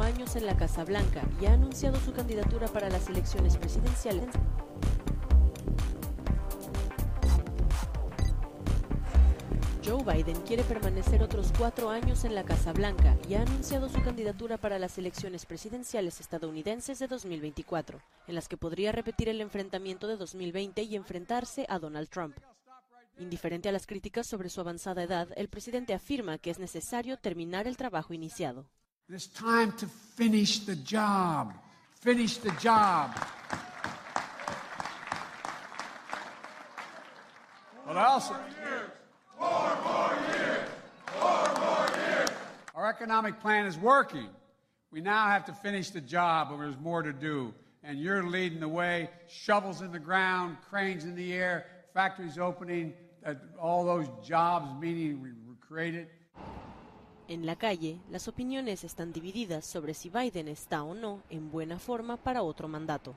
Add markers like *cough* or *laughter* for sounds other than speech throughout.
años en la Casa Blanca y ha anunciado su candidatura para las elecciones presidenciales. Joe Biden quiere permanecer otros cuatro años en la Casa Blanca y ha anunciado su candidatura para las elecciones presidenciales estadounidenses de 2024, en las que podría repetir el enfrentamiento de 2020 y enfrentarse a Donald Trump. Indiferente a las críticas sobre su avanzada edad, el presidente afirma que es necesario terminar el trabajo iniciado. It's time to finish the job. Finish the job. But also, our economic plan is working. We now have to finish the job, but there's more to do. And you're leading the way. Shovels in the ground, cranes in the air, factories opening, all those jobs meaning we created. En la calle, las opiniones están divididas sobre si Biden está o no en buena forma para otro mandato.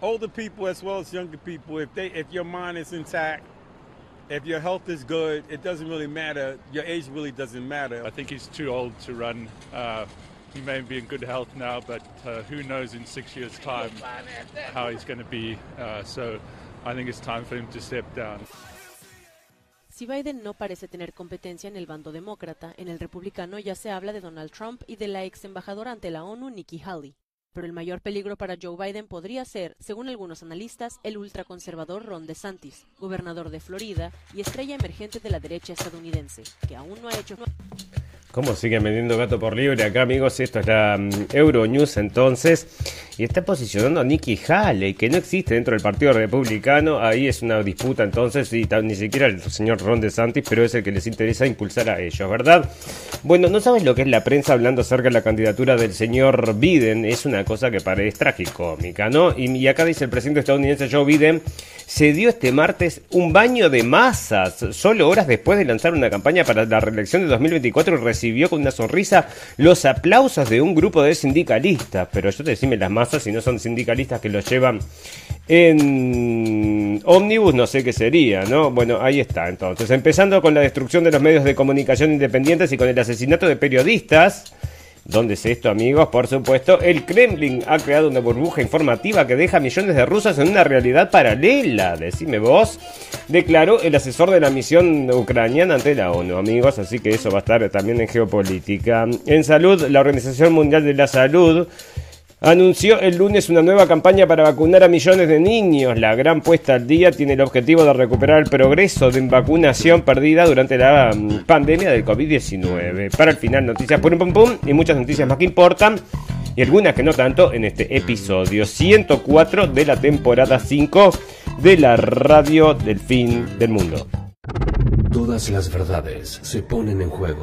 older people as well as younger people, if they if your mind is intact, if your health is good, it doesn't really matter. Your age really doesn't matter. I think he's too old to run. Uh, he may be in good health now, but uh, who knows in six years' time how he's going to be. Uh, so I think it's time for him to step down. Si Biden no parece tener competencia en el bando demócrata, en el republicano ya se habla de Donald Trump y de la ex embajadora ante la ONU, Nikki Haley. Pero el mayor peligro para Joe Biden podría ser, según algunos analistas, el ultraconservador Ron DeSantis, gobernador de Florida y estrella emergente de la derecha estadounidense, que aún no ha hecho... ¿Cómo siguen vendiendo gato por libre acá, amigos? Esto es la um, Euronews entonces. Y está posicionando a Nikki Haley, que no existe dentro del Partido Republicano. Ahí es una disputa entonces, y ni siquiera el señor Ron DeSantis, pero es el que les interesa impulsar a ellos, ¿verdad? Bueno, no sabes lo que es la prensa hablando acerca de la candidatura del señor Biden. Es una cosa que parece tragicómica, ¿no? Y, y acá dice el presidente estadounidense Joe Biden se dio este martes un baño de masas, solo horas después de lanzar una campaña para la reelección de 2024 y recibió con una sonrisa los aplausos de un grupo de sindicalistas. Pero yo te decime las masas, si no son sindicalistas que los llevan en ómnibus, no sé qué sería, ¿no? Bueno, ahí está entonces. Empezando con la destrucción de los medios de comunicación independientes y con el asesinato de periodistas. ¿Dónde es esto, amigos? Por supuesto, el Kremlin ha creado una burbuja informativa que deja a millones de rusos en una realidad paralela. Decime vos, declaró el asesor de la misión ucraniana ante la ONU, amigos. Así que eso va a estar también en geopolítica. En salud, la Organización Mundial de la Salud anunció el lunes una nueva campaña para vacunar a millones de niños. La gran puesta al día tiene el objetivo de recuperar el progreso de vacunación perdida durante la mm, pandemia del COVID-19. Para el final, noticias pum pum pum y muchas noticias más que importan. Y algunas que no tanto en este episodio 104 de la temporada 5 de la radio del fin del mundo. Todas las verdades se ponen en juego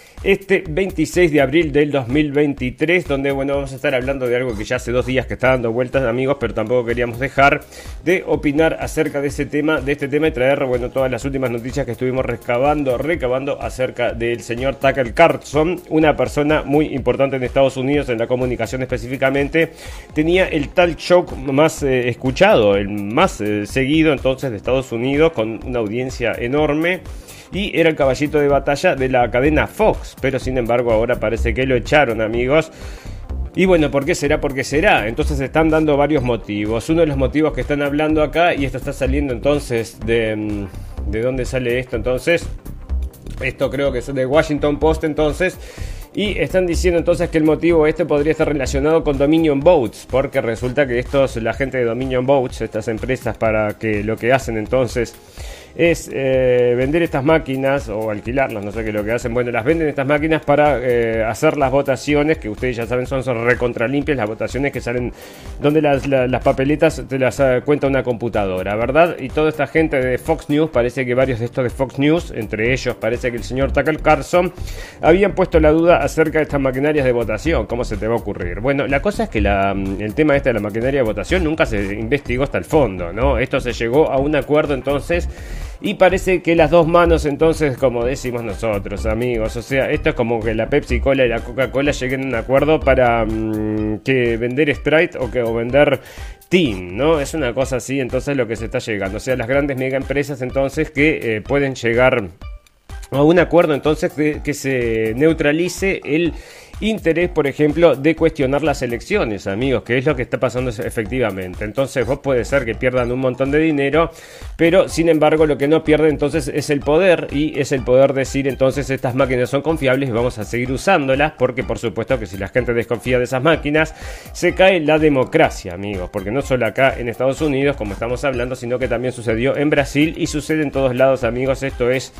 este 26 de abril del 2023, donde bueno, vamos a estar hablando de algo que ya hace dos días que está dando vueltas, amigos, pero tampoco queríamos dejar de opinar acerca de ese tema, de este tema y traer, bueno, todas las últimas noticias que estuvimos recabando, recabando acerca del señor Tucker Carlson, una persona muy importante en Estados Unidos, en la comunicación específicamente, tenía el talk show más eh, escuchado, el más eh, seguido entonces de Estados Unidos, con una audiencia enorme y era el caballito de batalla de la cadena Fox, pero sin embargo ahora parece que lo echaron amigos. Y bueno, ¿por qué será? ¿Por qué será? Entonces están dando varios motivos. Uno de los motivos que están hablando acá, y esto está saliendo entonces de... Mm, ¿De dónde sale esto entonces? Esto creo que es de Washington Post entonces. Y están diciendo entonces que el motivo este podría estar relacionado con Dominion Boats, porque resulta que estos, la gente de Dominion Boats, estas empresas para que lo que hacen entonces es eh, vender estas máquinas o alquilarlas, no sé qué es lo que hacen. Bueno, las venden estas máquinas para eh, hacer las votaciones, que ustedes ya saben son, son recontralimpias, las votaciones que salen donde las, las papeletas te las uh, cuenta una computadora, ¿verdad? Y toda esta gente de Fox News, parece que varios de estos de Fox News, entre ellos parece que el señor Tucker Carlson, habían puesto la duda acerca de estas maquinarias de votación. ¿Cómo se te va a ocurrir? Bueno, la cosa es que la, el tema este de la maquinaria de votación nunca se investigó hasta el fondo, ¿no? Esto se llegó a un acuerdo entonces y parece que las dos manos entonces, como decimos nosotros, amigos, o sea, esto es como que la Pepsi Cola y la Coca-Cola lleguen a un acuerdo para mm, que vender Sprite o que o vender Team, ¿no? Es una cosa así, entonces lo que se está llegando, o sea, las grandes mega empresas entonces que eh, pueden llegar a un acuerdo entonces que se neutralice el interés, por ejemplo, de cuestionar las elecciones, amigos, que es lo que está pasando efectivamente. Entonces, vos puede ser que pierdan un montón de dinero, pero sin embargo, lo que no pierde entonces es el poder y es el poder decir entonces estas máquinas son confiables y vamos a seguir usándolas, porque por supuesto que si la gente desconfía de esas máquinas, se cae la democracia, amigos, porque no solo acá en Estados Unidos, como estamos hablando, sino que también sucedió en Brasil y sucede en todos lados, amigos. Esto es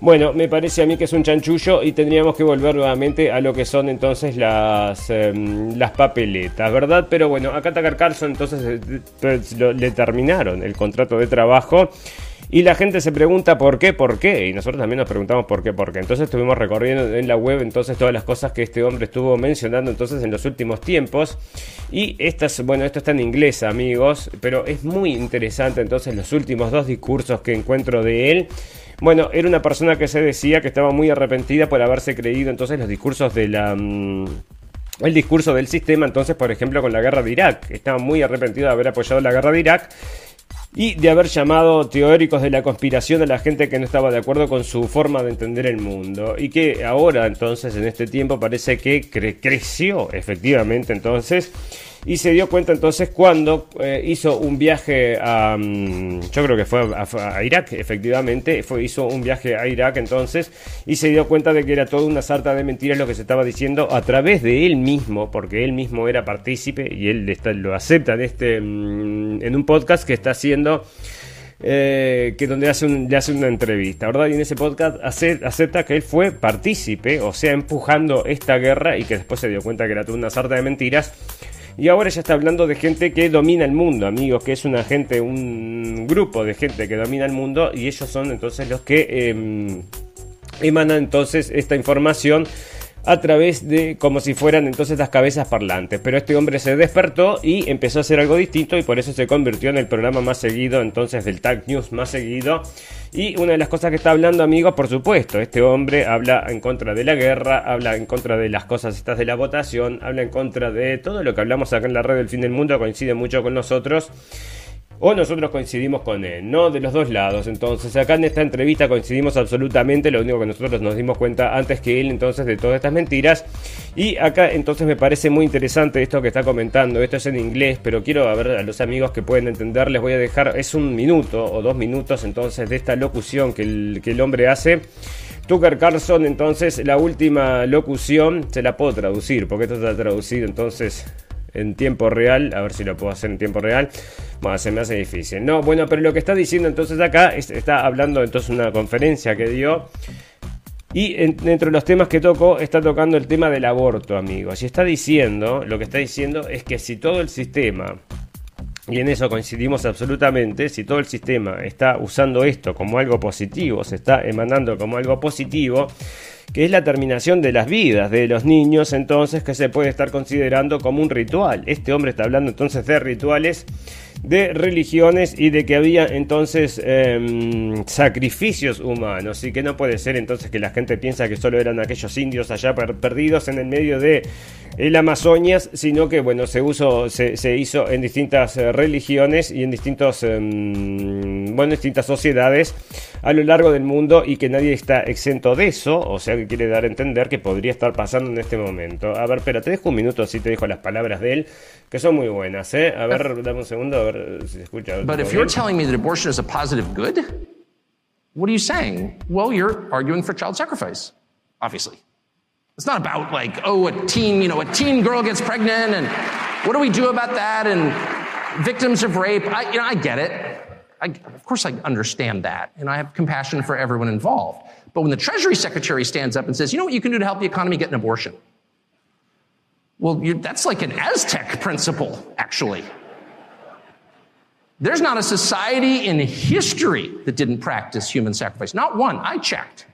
bueno, me parece a mí que es un chanchullo y tendríamos que volver nuevamente a lo que son entonces las, em, las papeletas, ¿verdad? Pero bueno, acá Tucker Carlson entonces eh, le terminaron el contrato de trabajo. Y la gente se pregunta por qué, por qué. Y nosotros también nos preguntamos por qué, por qué. Entonces estuvimos recorriendo en la web entonces todas las cosas que este hombre estuvo mencionando entonces en los últimos tiempos. Y estas, bueno, esto está en inglés, amigos. Pero es muy interesante entonces los últimos dos discursos que encuentro de él. Bueno, era una persona que se decía que estaba muy arrepentida por haberse creído entonces los discursos de la... Mm, el discurso del sistema, entonces, por ejemplo, con la guerra de Irak. Estaba muy arrepentido de haber apoyado la guerra de Irak y de haber llamado teóricos de la conspiración a la gente que no estaba de acuerdo con su forma de entender el mundo y que ahora entonces en este tiempo parece que creció efectivamente entonces y se dio cuenta entonces cuando eh, hizo un viaje a, mm, yo creo que fue a, Irak, efectivamente, hizo un viaje a Irak entonces y se dio cuenta de que era toda una sarta de mentiras lo que se estaba diciendo a través de él mismo, porque él mismo era partícipe y él lo acepta en, este, mm, en un podcast que está haciendo... Eh, que donde hace le hace una entrevista, ¿verdad? Y en ese podcast acepta que él fue partícipe, o sea, empujando esta guerra y que después se dio cuenta que era toda una sarta de mentiras y ahora ya está hablando de gente que domina el mundo, amigos, que es una gente, un grupo de gente que domina el mundo y ellos son entonces los que em, emanan entonces esta información a través de como si fueran entonces las cabezas parlantes. Pero este hombre se despertó y empezó a hacer algo distinto y por eso se convirtió en el programa más seguido entonces del Tag News más seguido. Y una de las cosas que está hablando, amigos, por supuesto, este hombre habla en contra de la guerra, habla en contra de las cosas estas de la votación, habla en contra de todo lo que hablamos acá en la red del fin del mundo, coincide mucho con nosotros o nosotros coincidimos con él, no de los dos lados. Entonces, acá en esta entrevista coincidimos absolutamente, lo único que nosotros nos dimos cuenta antes que él entonces de todas estas mentiras. Y acá entonces me parece muy interesante esto que está comentando, esto es en inglés, pero quiero a ver a los amigos que pueden entender, les voy a dejar, es un minuto o dos minutos entonces de esta locución que el, que el hombre hace. Tucker Carlson, entonces la última locución, se la puedo traducir, porque esto está traducido entonces en tiempo real. A ver si lo puedo hacer en tiempo real. Bueno, se me hace difícil. No, bueno, pero lo que está diciendo entonces acá está hablando entonces una conferencia que dio. Y entre los temas que tocó está tocando el tema del aborto, amigos. Y está diciendo, lo que está diciendo es que si todo el sistema, y en eso coincidimos absolutamente, si todo el sistema está usando esto como algo positivo, se está emanando como algo positivo, que es la terminación de las vidas de los niños, entonces que se puede estar considerando como un ritual. Este hombre está hablando entonces de rituales de religiones y de que había entonces em, sacrificios humanos y que no puede ser entonces que la gente piensa que solo eran aquellos indios allá perdidos en el medio de el Amazonas, sino que bueno, se, usó, se, hizo en distintas eh, religiones y en distintos, em, bueno, distintas sociedades a lo largo del mundo y que nadie está exento de eso, o sea que quiere dar a entender que podría estar pasando en este momento. A ver, espera, te dejo un minuto así te dejo las palabras de él, que son muy buenas, ¿eh? A ver, dame un segundo, But if you're telling me that abortion is a positive good, what are you saying? Well, you're arguing for child sacrifice, obviously. It's not about like, oh, a teen, you know, a teen girl gets pregnant and what do we do about that? And victims of rape. I, you know, I get it. I, of course, I understand that, and I have compassion for everyone involved. But when the Treasury Secretary stands up and says, you know what you can do to help the economy? Get an abortion. Well, that's like an Aztec principle, actually. There's not a society in history that didn't practice human sacrifice. Not one. I checked.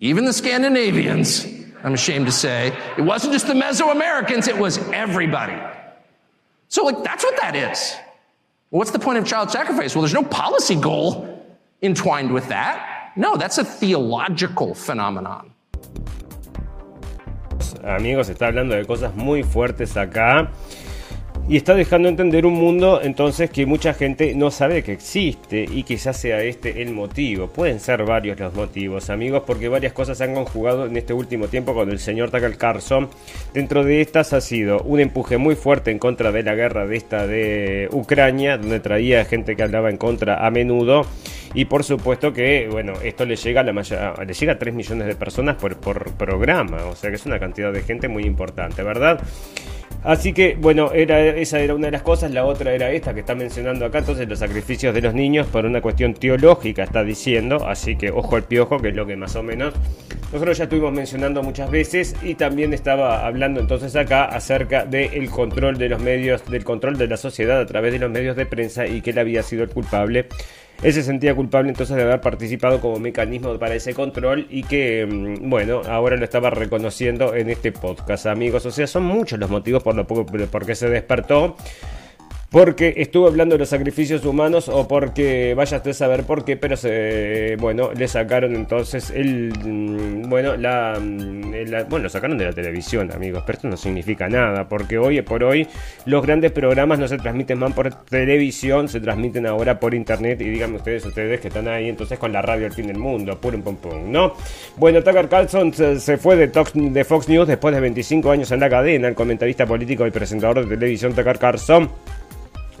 Even the Scandinavians, I'm ashamed to say. It wasn't just the Mesoamericans, it was everybody. So, like, that's what that is. What's the point of child sacrifice? Well, there's no policy goal entwined with that. No, that's a theological phenomenon. Amigos, está hablando de cosas muy fuertes acá. Y está dejando entender un mundo entonces que mucha gente no sabe que existe y quizás sea este el motivo. Pueden ser varios los motivos, amigos, porque varias cosas se han conjugado en este último tiempo con el señor Tucker Carlson. Dentro de estas ha sido un empuje muy fuerte en contra de la guerra de esta de Ucrania, donde traía gente que hablaba en contra a menudo. Y por supuesto que, bueno, esto le llega a la le llega a 3 millones de personas por, por programa, o sea que es una cantidad de gente muy importante, ¿verdad? Así que, bueno, era, esa era una de las cosas. La otra era esta que está mencionando acá. Entonces, los sacrificios de los niños por una cuestión teológica está diciendo. Así que, ojo al piojo, que es lo que más o menos nosotros ya estuvimos mencionando muchas veces. Y también estaba hablando entonces acá acerca del control de los medios, del control de la sociedad a través de los medios de prensa y que él había sido el culpable él se sentía culpable entonces de haber participado como mecanismo para ese control y que, mm, bueno, ahora lo estaba reconociendo en este podcast, amigos. O sea, son muchos los motivos por, lo, por qué se despertó porque estuvo hablando de los sacrificios humanos o porque vaya usted a saber por qué, pero se, bueno, le sacaron entonces el, mm, bueno, la, mm, bueno, lo sacaron de la televisión, amigos, pero esto no significa nada, porque hoy por hoy los grandes programas no se transmiten más por televisión, se transmiten ahora por internet y díganme ustedes, ustedes que están ahí entonces con la radio al fin del mundo, pum pum pum, ¿no? Bueno, Tucker Carlson se, fue de, de Fox News después de 25 años en la cadena, el comentarista político y presentador de televisión Tucker Carlson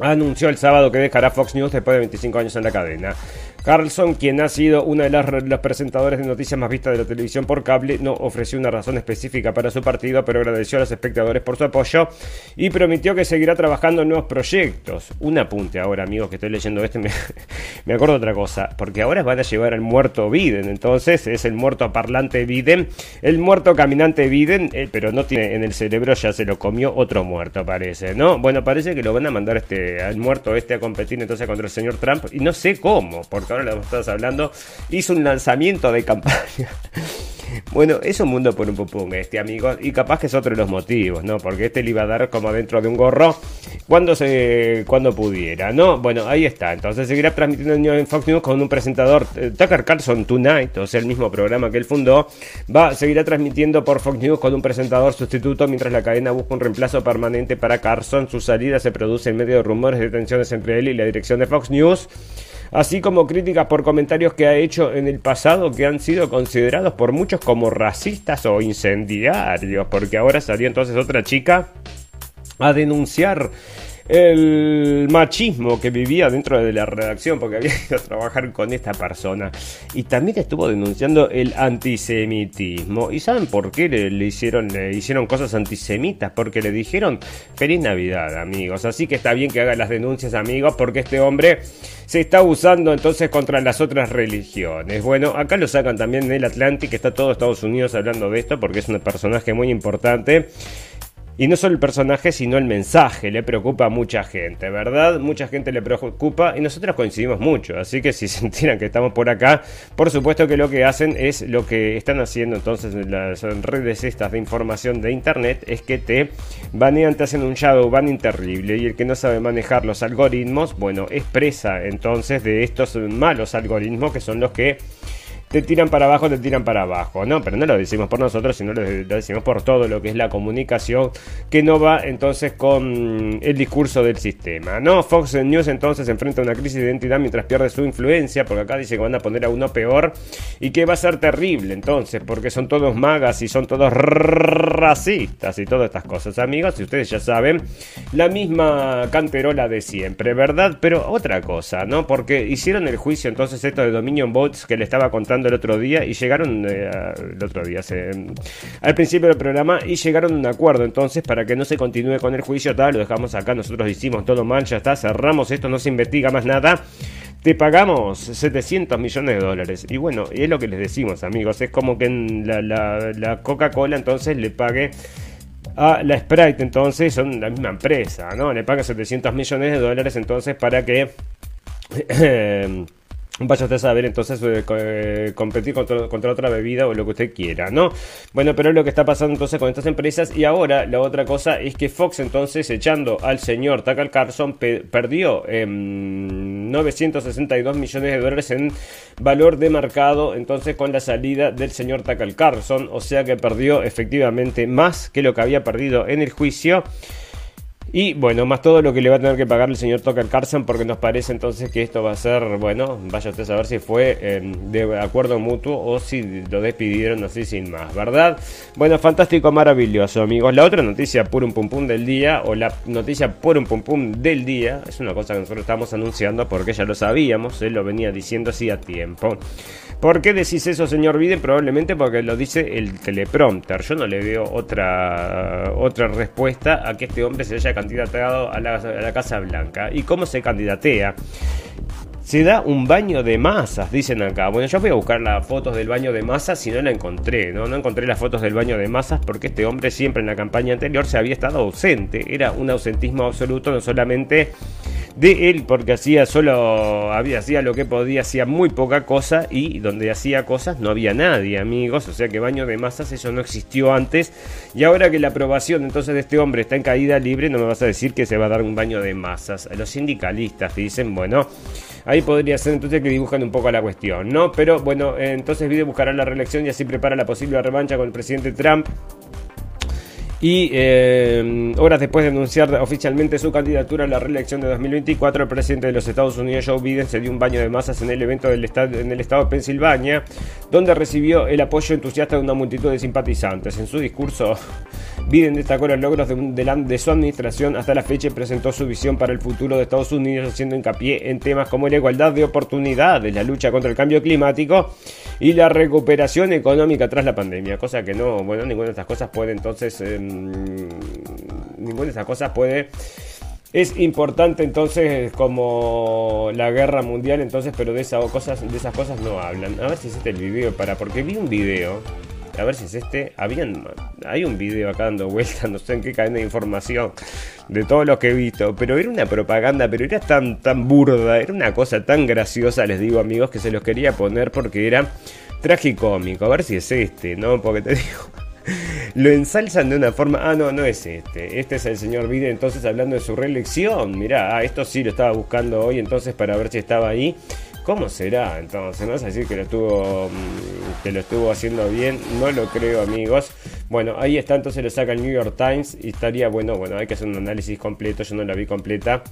anunció el sábado que dejará Fox News después de 25 años en la cadena. Carlson, quien ha sido uno de los presentadores de noticias más vistas de la televisión por cable, no ofreció una razón específica para su partido, pero agradeció a los espectadores por su apoyo y prometió que seguirá trabajando en nuevos proyectos. Un apunte ahora, amigos, que estoy leyendo este, me, *laughs* me acuerdo otra cosa, porque ahora van a llevar al muerto Biden, entonces es el muerto parlante Biden, el muerto caminante Biden, eh, pero no tiene en el cerebro, ya se lo comió otro muerto, parece, ¿no? Bueno, parece que lo van a mandar este, al muerto este a competir entonces contra el señor Trump, y no sé cómo, porque ahora lo estás hablando, hizo un lanzamiento de campaña. *laughs* Bueno, es un mundo por un pupung este amigo y capaz que es otro de los motivos, ¿no? Porque este le iba a dar como dentro de un gorro cuando se cuando pudiera, ¿no? Bueno, ahí está. Entonces seguirá transmitiendo en Fox News con un presentador eh, Tucker Carlson Tonight, o sea, el mismo programa que él fundó, va seguirá transmitiendo por Fox News con un presentador sustituto mientras la cadena busca un reemplazo permanente para Carlson. Su salida se produce en medio de rumores de tensiones entre él y la dirección de Fox News así como críticas por comentarios que ha hecho en el pasado que han sido considerados por muchos como racistas o incendiarios, porque ahora salió entonces otra chica a denunciar el machismo que vivía dentro de la redacción porque había *laughs* ido a trabajar con esta persona. Y también estuvo denunciando el antisemitismo. Y saben por qué le, hicieron le hicieron cosas antisemitas porque le dijeron feliz navidad amigos así que está bien que haga las denuncias amigos porque este hombre se está usando entonces contra las otras religiones bueno acá lo sacan también en el Atlantic está todo Estados Unidos hablando de esto porque es un personaje muy importante y no solo el personaje, sino el mensaje. Le preocupa a mucha gente, ¿verdad? Mucha gente le preocupa y nosotros coincidimos mucho. Así que si *laughs* se enteran que estamos por acá, por supuesto que lo que hacen es lo que están haciendo entonces en las redes estas de información de internet, es que te banean, te hacen un shadow banning terrible. Y el que no sabe manejar los algoritmos, bueno, es presa entonces de estos malos algoritmos que son los que te tiran para abajo, te tiran para abajo, ¿no? Pero no lo decimos por nosotros, sino lo, decimos por todo lo que es la comunicación que no va entonces con el discurso del sistema, ¿no? Fox News entonces enfrenta una crisis de identidad mientras pierde su influencia, porque acá dice que van a poner a uno peor y que va a ser terrible entonces, porque son todos magas y son todos racistas y todas estas cosas, amigos, y ustedes ya saben, la misma canterola de siempre, ¿verdad? Pero otra cosa, ¿no? Porque hicieron el juicio entonces esto de Dominion Bots que le estaba contando el otro día y llegaron eh, el otro día, al principio del programa y llegaron a un acuerdo entonces para que no se continúe con el juicio tal, lo dejamos acá, nosotros hicimos todo mal, ya está, cerramos esto, no se investiga más nada. te pagamos 700 millones de dólares. Y bueno, es lo que les decimos, amigos. Es como que la, la Coca-Cola entonces le pague a la Sprite, entonces son la misma empresa, ¿no? Le paga 700 millones de dólares entonces para que *clears throat* Vaya usted a saber entonces eh, eh, competir contra, otra bebida o lo que usted quiera, ¿no? Bueno, pero es lo que está pasando entonces con estas empresas. Y ahora la otra cosa es que Fox entonces echando al señor Tucker Carlson perdió 962 em, millones de dólares en valor de mercado entonces con la salida del señor Tucker Carlson. O sea que perdió efectivamente más que lo que había perdido en el juicio. Y bueno, más todo lo que le va a tener que pagar el señor Tucker Carlson, porque nos parece entonces que esto va a ser, bueno, vaya usted a saber si fue em, de acuerdo mutuo o si lo despidieron así sin más, ¿verdad? Bueno, fantástico, maravilloso, amigos. La otra noticia un pum pum del día, o la noticia un pum pum del día, es una cosa que nosotros estamos anunciando porque ya lo sabíamos, él lo venía diciendo así a tiempo. ¿Por qué decís eso, señor Biden? Probablemente porque lo dice el teleprompter. Yo no le veo otra, otra respuesta a que este hombre se haya candidateado a la, Casa Blanca. ¿Y cómo se candidatea? Se da un baño de masas, dicen acá. Bueno, yo voy a buscar las fotos del baño de masas si no la encontré, ¿no? No encontré las fotos del baño de masas porque este hombre siempre en la campaña anterior se había estado ausente. Era un ausentismo absoluto, no solamente de él porque hacía solo había hacía lo que podía, hacía muy poca cosa y donde hacía cosas no había nadie, amigos, o sea que baño de masas eso no existió antes y ahora que la aprobación entonces de este hombre está en caída libre, no me vas a decir que se va a dar un baño de masas. Los sindicalistas dicen, bueno, ahí podría ser entonces que dibujan un poco la cuestión, ¿no? Pero bueno, entonces Biden buscará la reelección y así prepara la posible revancha con el presidente Trump. Y eh, horas después de anunciar oficialmente su candidatura a la reelección de 2024, el presidente de los Estados Unidos, Joe Biden, se dio un baño de masas en el evento del estado, en el estado de Pensilvania, donde recibió el apoyo entusiasta de una multitud de simpatizantes. En su discurso, Biden destacó los logros de, de su administración hasta la fecha y presentó su visión para el futuro de Estados Unidos, haciendo hincapié en temas como la igualdad de oportunidades, la lucha contra el cambio climático y la recuperación económica tras la pandemia, cosa que no, bueno, ninguna de estas cosas puede entonces, em, ninguna de estas cosas puede... Es importante entonces como la guerra mundial, entonces, pero de esas cosas, de esas cosas no hablan. A ver si este el video para, porque vi un video a ver si es este. Habían, hay un video acá dando vueltas, no sé en qué cadena de información, de todo lo que he visto, pero era una propaganda, pero era tan, tan burda, era una cosa tan graciosa, les digo amigos, que se los quería poner porque era tragicómico. A ver si es este, ¿no? Porque te *laughs* digo. Lo ensalzan de una forma. Ah, no, no es este. Este es el señor Biden entonces hablando de su reelección. Mirá, ah, esto sí lo estaba buscando hoy entonces para ver si estaba ahí. ¿Cómo será entonces? ¿No es decir que lo estuvo mm, que lo estuvo haciendo bien? No lo creo, amigos. Bueno, ahí está, entonces lo saca el New York Times y estaría bueno, bueno, hay que hacer un análisis completo, yo no la vi completa.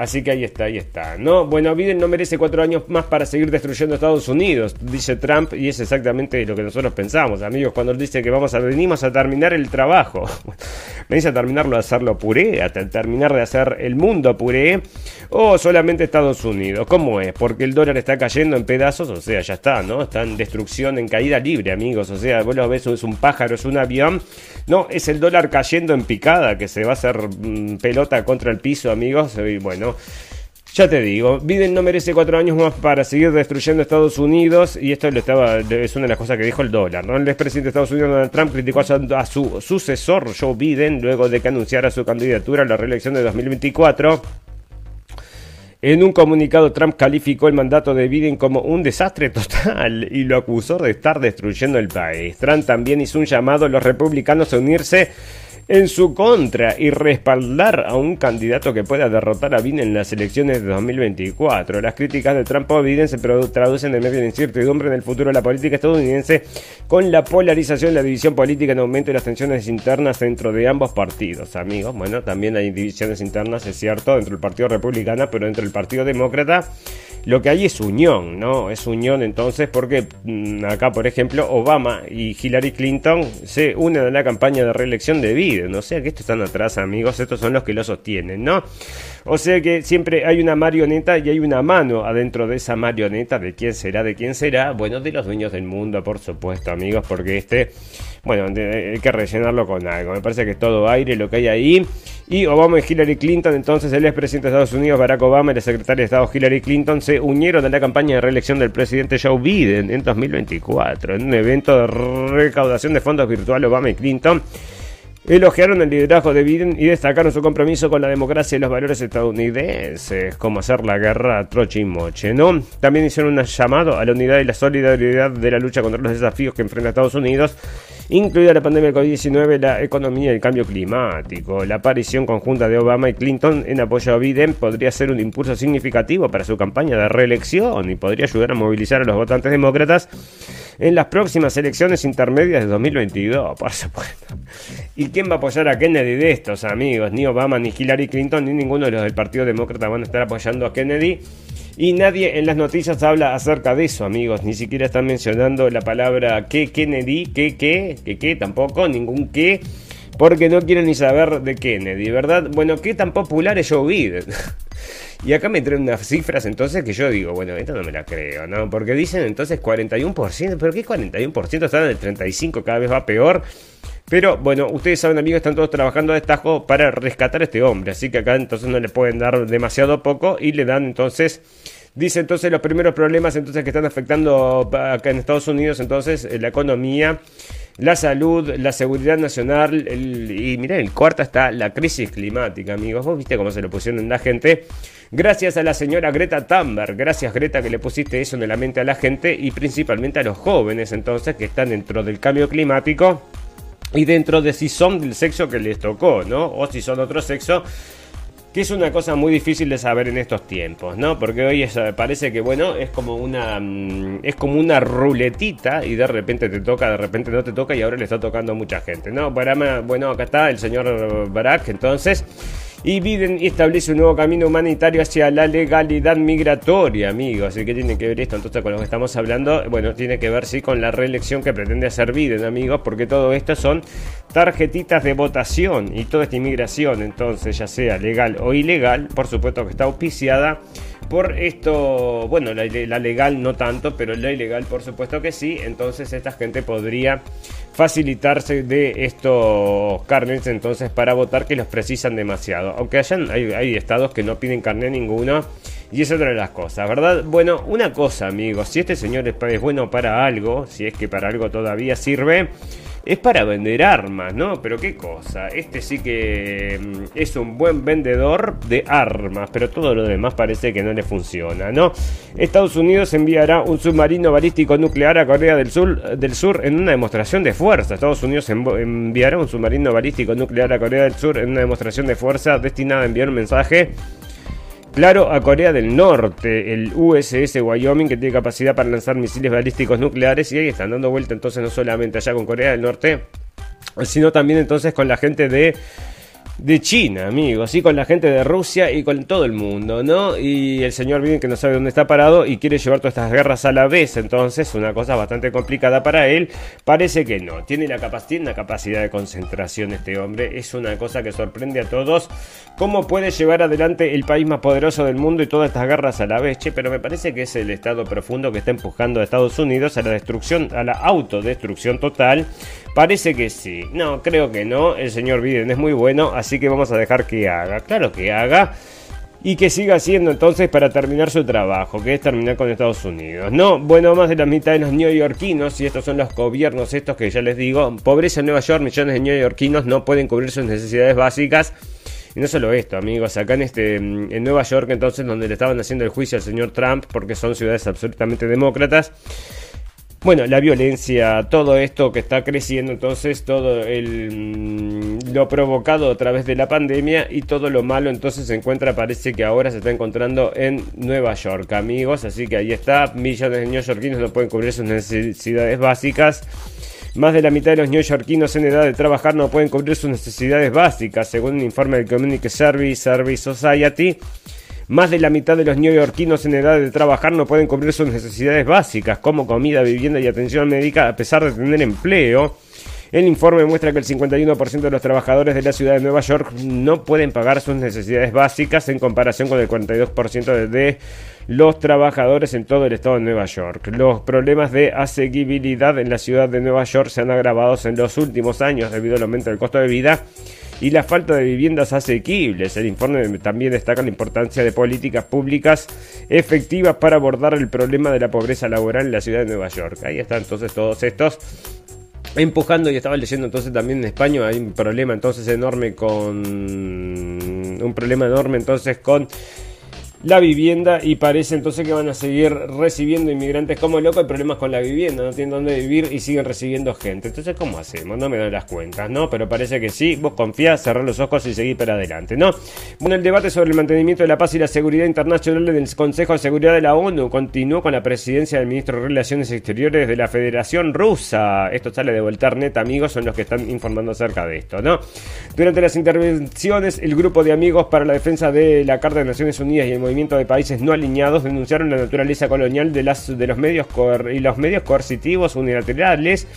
Así que ahí está, ahí está. No, bueno, Biden no merece cuatro años más para seguir destruyendo Estados Unidos, dice Trump, y es exactamente lo que nosotros pensamos, amigos, cuando dice que vamos a venimos a terminar el trabajo. *laughs* Venís a terminarlo de hacerlo puré, a terminar de hacer el mundo puré, o solamente Estados Unidos. ¿Cómo es? Porque el dólar está cayendo en pedazos, o sea, ya está, ¿no? Está en destrucción, en caída libre, amigos. O sea, vos lo ves, es un pájaro, es un avión. No, es el dólar cayendo en picada, que se va a hacer mm, pelota contra el piso, amigos. Y bueno. Ya te digo, Biden no merece cuatro años más para seguir destruyendo Estados Unidos y esto lo estaba, es una de las cosas que dijo el dólar. El expresidente de Estados Unidos, Donald Trump, criticó a su sucesor, Joe Biden, luego de que anunciara su candidatura a la reelección de 2024. En un comunicado, Trump calificó el mandato de Biden como un desastre total y lo acusó de estar destruyendo el país. Trump también hizo un llamado a los republicanos a unirse en su contra y respaldar a un candidato que pueda derrotar a Biden en las elecciones de 2024. Las críticas de Trump a Biden se traducen en medio de incertidumbre en el futuro de la política estadounidense con la polarización, la división política en aumento y las tensiones internas dentro de ambos partidos, amigos. Bueno, también hay divisiones internas, es cierto, dentro del Partido Republicano, pero dentro del Partido Demócrata lo que hay es unión, ¿no? Es unión entonces porque mm, acá, por ejemplo, Obama y Hillary Clinton se unen a la campaña de reelección de Biden. O sea que estos están atrás, amigos, estos son los que lo sostienen, ¿no? O sea que siempre hay una marioneta y hay una mano adentro de esa marioneta. ¿De quién será? ¿De quién será? Bueno, de los dueños del mundo, por supuesto, amigos, porque este, bueno, hay que rellenarlo con algo. Me parece que es todo aire lo que hay ahí. Y Obama y Hillary Clinton, entonces el expresidente de Estados Unidos Barack Obama y la secretaria de Estado Hillary Clinton se unieron a la campaña de reelección del presidente Joe Biden en 2024 en un evento de recaudación de fondos virtual Obama y Clinton Elogiaron el liderazgo de Biden y destacaron su compromiso con la democracia y los valores estadounidenses, como hacer la guerra troche y moche, ¿no? También hicieron un llamado a la unidad y la solidaridad de la lucha contra los desafíos que enfrenta Estados Unidos, incluida la pandemia del COVID-19, la economía y el cambio climático. La aparición conjunta de Obama y Clinton en apoyo a Biden podría ser un impulso significativo para su campaña de reelección y podría ayudar a movilizar a los votantes demócratas en las próximas elecciones intermedias de 2022, por supuesto. ¿Y quién va a apoyar a Kennedy de estos amigos? Ni Obama, ni Hillary Clinton, ni ninguno de los del Partido Demócrata van a estar apoyando a Kennedy. Y nadie en las noticias habla acerca de eso, amigos. Ni siquiera están mencionando la palabra que Kennedy, que, que, que, que, tampoco, ningún que. Porque no quieren ni saber de Kennedy, ¿verdad? Bueno, ¿qué tan popular es Joe Biden? *laughs* Y acá me traen unas cifras entonces que yo digo, bueno, esto no me la creo, ¿no? Porque dicen entonces 41%, pero ¿qué 41%? Están en el 35%, cada vez va peor. Pero bueno, ustedes saben amigos, están todos trabajando a destajo para rescatar a este hombre. Así que acá entonces no le pueden dar demasiado poco y le dan entonces... Dice entonces los primeros problemas entonces que están afectando acá en Estados Unidos entonces la economía, la salud, la seguridad nacional y miren, el cuarto está la crisis climática, amigos. Vos viste cómo se lo pusieron la gente. Gracias a la señora Greta Thunberg, gracias Greta que le pusiste eso en la mente a la gente y principalmente a los jóvenes entonces que están dentro del cambio climático y dentro de si son del sexo que les tocó, ¿no? O si son otro sexo que es una cosa muy difícil de saber en estos tiempos, ¿no? Porque hoy parece que, bueno, es como una mm, es como una ruletita y de repente te toca, de repente no te toca y ahora le está tocando a mucha gente, ¿no? Bueno, acá está el señor Barack, entonces y Biden establece un nuevo camino humanitario hacia la legalidad migratoria, amigos. ¿Y qué tiene que ver esto entonces con lo que estamos hablando? Bueno, tiene que ver sí con la reelección que pretende hacer Biden, amigos, porque todo esto son tarjetitas de votación y toda esta inmigración, entonces, ya sea legal o ilegal, por supuesto que está auspiciada por esto, bueno, la, legal no tanto, pero la ilegal por supuesto que sí, entonces esta gente podría facilitarse de estos carnets entonces para votar que los precisan demasiado, aunque hayan, hay, estados que no piden carnet ninguno y es otra de las cosas, ¿verdad? Bueno, una cosa amigos, si este señor es bueno para algo, si es que para algo todavía sirve, es para vender armas, ¿no? Pero qué cosa, este sí que mm, es un buen vendedor de armas, pero todo lo demás parece que no le funciona, ¿no? Estados Unidos enviará un submarino balístico nuclear a Corea del Sur, del Sur en una demostración de fuerza. Estados Unidos enviará un submarino balístico nuclear a Corea del Sur en una demostración de fuerza destinada a enviar un mensaje Claro, a Corea del Norte, el USS Wyoming, que tiene capacidad para lanzar misiles balísticos nucleares, y ahí están dando vuelta entonces no solamente allá con Corea del Norte, sino también entonces con la gente de de China, amigos, y con la gente de Rusia y con todo el mundo, ¿no? Y el señor Biden que no sabe dónde está parado y quiere llevar todas estas guerras a la vez, entonces una cosa bastante complicada para él, parece que no, tiene la capacidad, una capacidad de concentración este hombre, es una cosa que sorprende a todos, cómo puede llevar adelante el país más poderoso del mundo y todas estas guerras a la vez, che, pero me parece que es el estado profundo que está empujando a Estados Unidos a la destrucción, a la autodestrucción total, Parece que sí. No, creo que no. El señor Biden es muy bueno, así que vamos a dejar que haga. Claro que haga. Y que siga haciendo entonces para terminar su trabajo, que es terminar con Estados Unidos. No, bueno, más de la mitad de los neoyorquinos, y estos son los gobiernos estos que ya les digo, pobreza en Nueva York, millones de neoyorquinos no pueden cubrir sus necesidades básicas. Y no solo esto, amigos, acá en este en Nueva York entonces donde le estaban haciendo el juicio al señor Trump porque son ciudades absolutamente demócratas. Bueno, la violencia, todo esto que está creciendo, entonces todo el, mm, lo provocado a través de la pandemia y todo lo malo entonces se encuentra, parece que ahora se está encontrando en Nueva York, amigos, así que ahí está, millones de neoyorquinos no pueden cubrir sus necesidades básicas. Más de la mitad de los neoyorquinos en edad de trabajar no pueden cubrir sus necesidades básicas, según un informe del Community Service Service Society. Más de la mitad de los neoyorquinos en edad de trabajar no pueden cubrir sus necesidades básicas, como comida, vivienda y atención médica, a pesar de tener empleo. El informe muestra que el 51% de los trabajadores de la ciudad de Nueva York no pueden pagar sus necesidades básicas en comparación con el 42% de los trabajadores en todo el estado de Nueva York. Los problemas de asequibilidad en la ciudad de Nueva York se han agravado en los últimos años debido al aumento del costo de vida y la falta de viviendas asequibles. El informe también destaca la importancia de políticas públicas efectivas para abordar el problema de la pobreza laboral en la ciudad de Nueva York. Ahí están entonces todos estos empujando y estaba leyendo entonces también en España hay un problema entonces enorme con un problema enorme entonces con la vivienda y parece entonces que van a seguir recibiendo inmigrantes como locos. Hay problemas con la vivienda, no tienen dónde vivir y siguen recibiendo gente. Entonces, ¿cómo hacemos? No me doy las cuentas, ¿no? Pero parece que sí, vos confías, cerrar los ojos y seguir para adelante, ¿no? Bueno, el debate sobre el mantenimiento de la paz y la seguridad internacional del Consejo de Seguridad de la ONU continuó con la presidencia del ministro de Relaciones Exteriores de la Federación Rusa. Esto sale de Volternet, amigos, son los que están informando acerca de esto, ¿no? Durante las intervenciones, el grupo de amigos para la defensa de la Carta de Naciones Unidas y el movimiento de países no alineados denunciaron la naturaleza colonial de, las, de los medios y los medios coercitivos unilaterales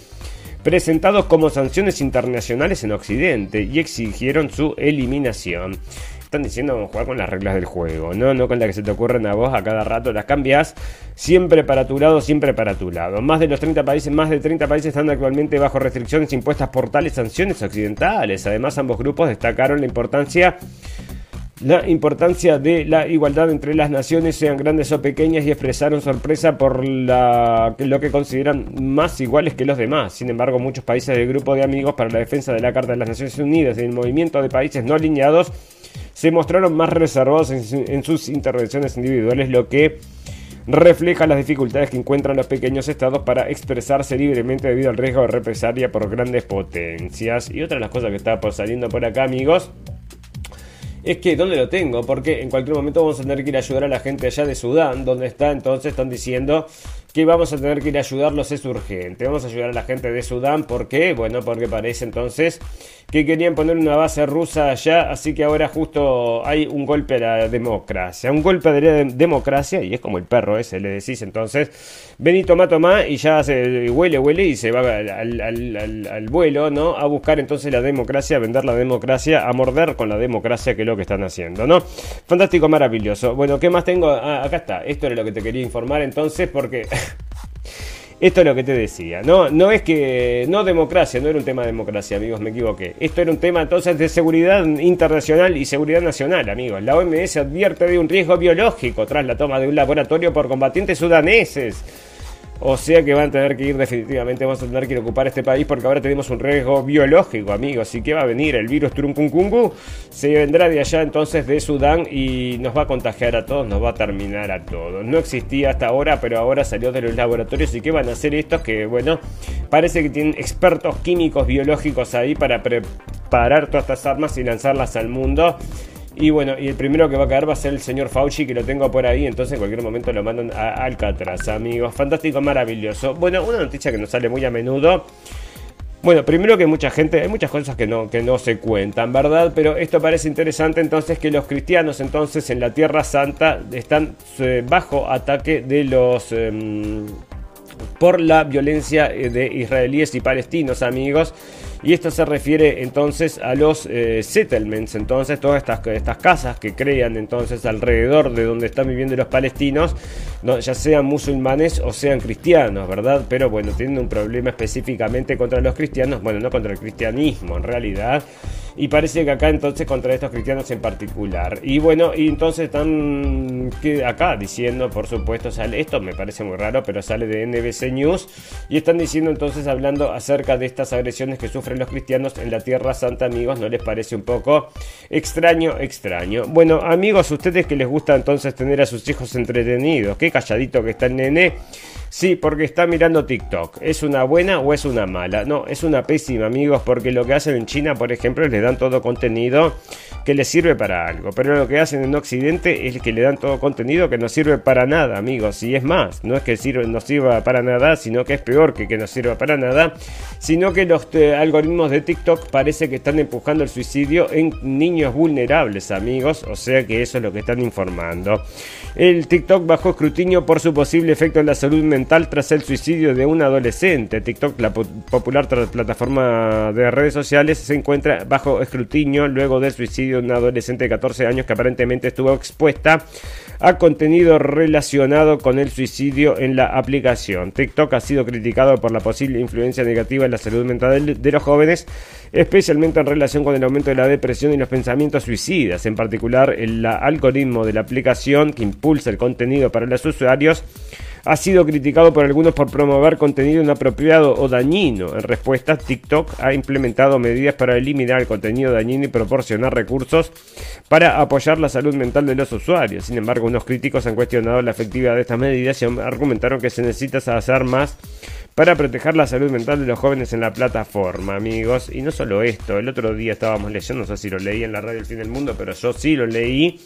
presentados como sanciones internacionales en Occidente y exigieron su eliminación. Están diciendo jugar con las reglas del juego, ¿no? No con las que se te ocurren a vos a cada rato, las cambias siempre para tu lado, siempre para tu lado. Más de los 30 países, más de 30 países están actualmente bajo restricciones impuestas por tales sanciones occidentales. Además, ambos grupos destacaron la importancia la importancia de la igualdad entre las naciones, sean grandes o pequeñas, y expresaron sorpresa por la, lo que consideran más iguales que los demás. Sin embargo, muchos países del grupo de amigos para la defensa de la Carta de las Naciones Unidas y el movimiento de países no alineados se mostraron más reservados en, sus intervenciones individuales, lo que refleja las dificultades que encuentran los pequeños estados para expresarse libremente debido al riesgo de represalia por grandes potencias. Y otra de las cosas que está saliendo por acá, amigos, es que ¿dónde lo tengo? Porque en cualquier momento vamos a tener que ir a ayudar a la gente allá de Sudán, donde está entonces están diciendo que vamos a tener que ir a ayudarlos, es urgente. Vamos a ayudar a la gente de Sudán, ¿por qué? Bueno, porque parece entonces que querían poner una base rusa allá, así que ahora justo hay un golpe a la democracia. Un golpe a la democracia, y es como el perro ese, le decís entonces, ven y toma, toma, y ya se huele, huele y se va al, al, vuelo, ¿no? A buscar entonces la democracia, a vender la democracia, a morder con la democracia, que es lo que están haciendo, ¿no? Fantástico, maravilloso. Bueno, ¿qué más tengo? Ah, acá está, esto era lo que te quería informar entonces, porque... *laughs* Esto es lo que te decía. No, no es que. No democracia, no era un tema de democracia, amigos, me equivoqué. Esto era un tema entonces de seguridad internacional y seguridad nacional, amigos. La OMS advierte de un riesgo biológico tras la toma de un laboratorio por combatientes sudaneses o sea que van a tener que ir definitivamente, vamos a tener que ir a ocupar este país porque ahora tenemos un riesgo biológico, amigos. ¿Y qué va a venir? El virus Trunkunkungu se vendrá de allá entonces de Sudán y nos va a contagiar a todos, nos va a terminar a todos. No existía hasta ahora, pero ahora salió de los laboratorios. ¿Y qué van a hacer estos? Que bueno, parece que tienen expertos químicos biológicos ahí para preparar todas estas armas y lanzarlas al mundo. Y bueno, y el primero que va a caer va a ser el señor Fauci, que lo tengo por ahí, entonces en cualquier momento lo mandan a Alcatraz, amigos. Fantástico, maravilloso. Bueno, una noticia que nos sale muy a menudo. Bueno, primero que mucha gente, hay muchas cosas que no, que no se cuentan, ¿verdad? Pero esto parece interesante entonces que los cristianos entonces en la Tierra Santa están eh, bajo ataque de los... Em, por la violencia eh, de israelíes y palestinos, amigos. Y esto se refiere entonces a los eh, settlements, entonces todas estas, estas casas que crean entonces alrededor de donde están viviendo los palestinos, ya sean musulmanes o sean cristianos, ¿verdad? Pero bueno, tienen un problema específicamente contra los cristianos, bueno, no contra el cristianismo en realidad. Y parece que acá entonces contra estos cristianos en particular. Y bueno, y entonces están acá diciendo, por supuesto, sale esto, me parece muy raro, pero sale de NBC News. Y están diciendo entonces, hablando acerca de estas agresiones que sufren los cristianos en la Tierra Santa, amigos, ¿no les parece un poco extraño? Extraño. Bueno, amigos, ustedes que les gusta entonces tener a sus hijos entretenidos, qué calladito que está el nene. Sí, porque está mirando TikTok. ¿Es una buena o es una mala? No, es una pésima, amigos, porque lo que hacen en China, por ejemplo, es le dan todo contenido que les sirve para algo. Pero lo que hacen en Occidente es que le dan todo contenido que no sirve para nada, amigos. Y es más, no es que sirve, no sirva para nada, sino que es peor que que no sirva para nada, sino que los eh, algoritmos de TikTok parece que están empujando el suicidio en niños vulnerables, amigos. O sea que eso es lo que están informando. El TikTok bajo escrutinio por su posible efecto en la salud mental tras el suicidio de un adolescente. TikTok, la popular plataforma de redes sociales, se encuentra bajo escrutinio luego del suicidio de una adolescente de 14 años que aparentemente estuvo expuesta a contenido relacionado con el suicidio en la aplicación. TikTok ha sido criticado por la posible influencia negativa en la salud mental de los jóvenes, especialmente en relación con el aumento de la depresión y los pensamientos suicidas. En particular, el algoritmo de la aplicación que impulsa el contenido para los usuarios ha sido criticado por algunos por promover contenido inapropiado o dañino. En respuesta, TikTok ha implementado medidas para eliminar el contenido dañino y proporcionar recursos para apoyar la salud mental de los usuarios. Sin embargo, unos críticos han cuestionado la efectividad de estas medidas y argumentaron que se necesita hacer más para proteger la salud mental de los jóvenes en la plataforma, amigos. Y no solo esto, el otro día estábamos leyendo, no sé si lo leí en la radio El Fin del Mundo, pero yo sí lo leí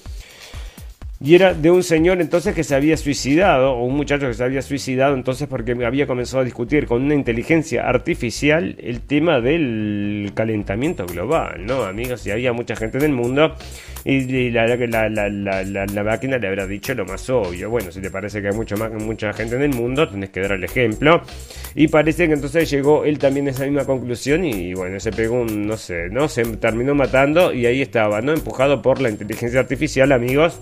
y era de un señor entonces que se había suicidado, o un muchacho que se había suicidado entonces porque había comenzado a discutir con una inteligencia artificial el tema del calentamiento global, ¿no, amigos? Y había mucha gente en el mundo y la, la, la, la, máquina le habrá dicho lo más obvio. Bueno, si te parece que hay mucho más, mucha gente en el mundo, tenés que dar el ejemplo. Y parece que entonces llegó él también a esa misma conclusión y, bueno, se pegó un, no sé, ¿no? Se terminó matando y ahí estaba, ¿no? Empujado por la inteligencia artificial, amigos.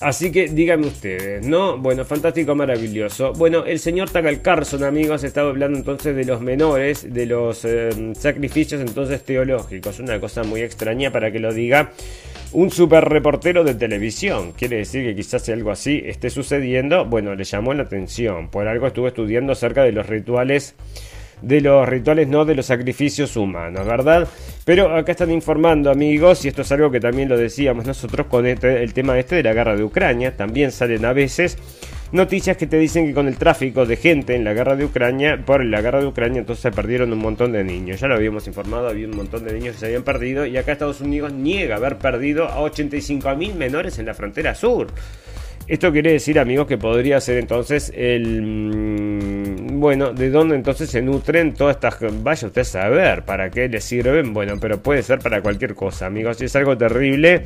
Así que díganme ustedes, ¿no? Bueno, fantástico, maravilloso. Bueno, el señor Takal Carson, amigos, estaba hablando entonces de los menores, de los eh, sacrificios entonces teológicos. Una cosa muy extraña para que lo diga un super reportero de televisión. Quiere decir que quizás algo así esté sucediendo, bueno, le llamó la atención. Por algo estuvo estudiando acerca de los rituales de los rituales, no de los sacrificios humanos, ¿verdad? Pero acá están informando, amigos, y esto es algo que también lo decíamos nosotros con este, el tema este de la guerra de Ucrania. También salen a veces noticias que te dicen que con el tráfico de gente en la guerra de Ucrania, por la guerra de Ucrania, entonces se perdieron un montón de niños. Ya lo habíamos informado, había un montón de niños que se habían perdido, y acá Estados Unidos niega haber perdido a 85.000 menores en la frontera sur. Esto quiere decir, amigos, que podría ser entonces el... Mm, bueno, ¿de dónde entonces se nutren todas estas... Vaya usted a saber para qué les sirven. Bueno, pero puede ser para cualquier cosa, amigos. Es algo terrible